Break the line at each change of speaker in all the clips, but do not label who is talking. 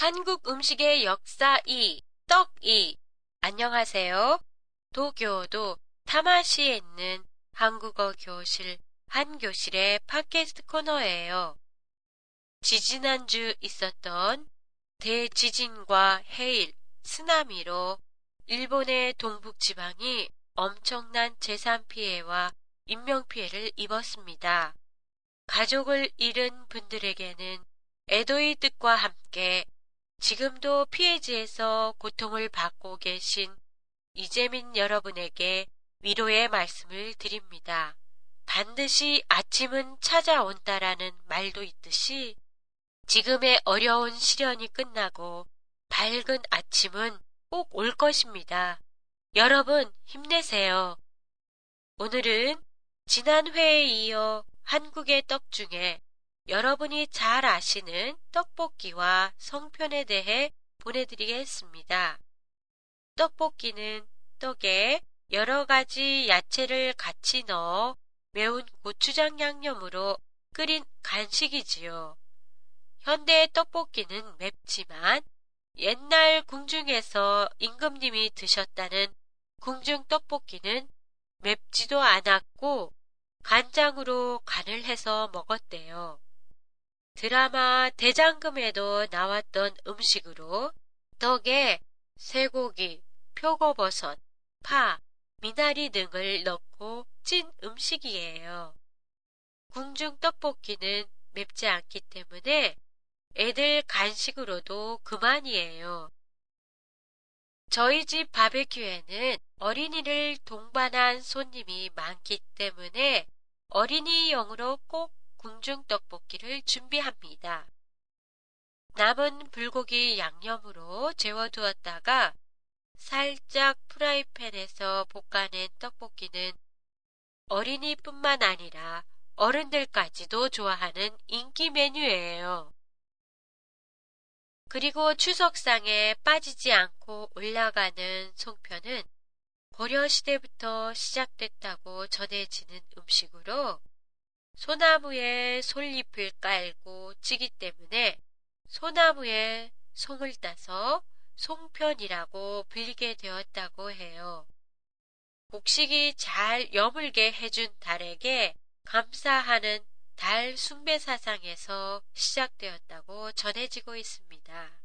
한국 음식의 역사 2, 떡 2. 안녕하세요. 도쿄도 타마시에 있는 한국어 교실 한 교실의 팟캐스트 코너예요. 지지난주 있었던 대지진과 해일, 쓰나미로 일본의 동북 지방이 엄청난 재산 피해와 인명 피해를 입었습니다. 가족을 잃은 분들에게는 애도의 뜻과 함께 지금도 피해지에서 고통을 받고 계신 이재민 여러분에게 위로의 말씀을 드립니다. 반드시 아침은 찾아온다라는 말도 있듯이 지금의 어려운 시련이 끝나고 밝은 아침은 꼭 올 것입니다. 여러분 힘내세요. 오늘은 지난 회에 이어 한국의 떡 중에 여러분이 잘 아시는 떡볶이와 성편에 대해 보내드리겠습니다. 떡볶이는 떡에 여러 가지 야채를 같이 넣어 매운 고추장 양념으로 끓인 간식이지요. 현대 떡볶이는 맵지만 옛날 궁중에서 임금님이 드셨다는 궁중 떡볶이는 맵지도 않았고 간장으로 간을 해서 먹었대요. 드라마 대장금에도 나왔던 음식으로 떡에 쇠고기, 표고버섯, 파, 미나리 등을 넣고 찐 음식이에요. 궁중 떡볶이는 맵지 않기 때문에 애들 간식으로도 그만이에요. 저희 집 바베큐에는 어린이를 동반한 손님이 많기 때문에 어린이용으로 꼭 궁중 떡볶이를 준비합니다. 남은 불고기 양념으로 재워두었다가 살짝 프라이팬에서 볶아낸 떡볶이는 어린이뿐만 아니라 어른들까지도 좋아하는 인기 메뉴예요. 그리고 추석상에 빠지지 않고 올라가는 송편은 고려시대부터 시작됐다고 전해지는 음식으로 소나무에 솔잎을 깔고 찌기 때문에 소나무에 송을 따서 송편이라고 불리게 되었다고 해요. 곡식이 잘 여물게 해준 달에게 감사하는 달 숭배 사상에서 시작되었다고 전해지고 있습니다.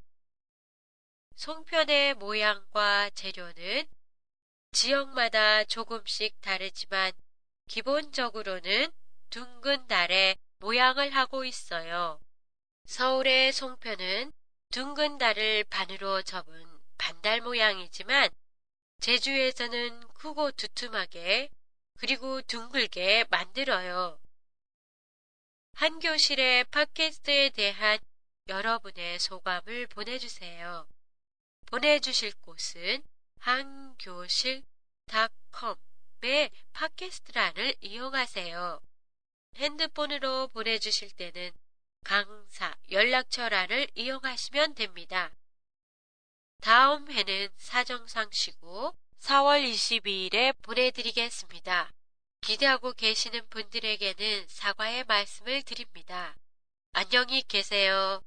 송편의 모양과 재료는 지역마다 조금씩 다르지만 기본적으로는 둥근 달의 모양을 하고 있어요. 서울의 송편은 둥근 달을 반으로 접은 반달 모양이지만 제주에서는 크고 두툼하게 그리고 둥글게 만들어요. 한 교실의 팟캐스트에 대한 여러분의 소감을 보내주세요. 보내주실 곳은 한교실닷컴의 팟캐스트란을 이용하세요. 핸드폰으로 보내주실 때는 강사 연락처란을 이용하시면 됩니다. 다음 회는 사정상 쉬고 4월 22일에 보내드리겠습니다. 기대하고 계시는 분들에게는 사과의 말씀을 드립니다. 안녕히 계세요.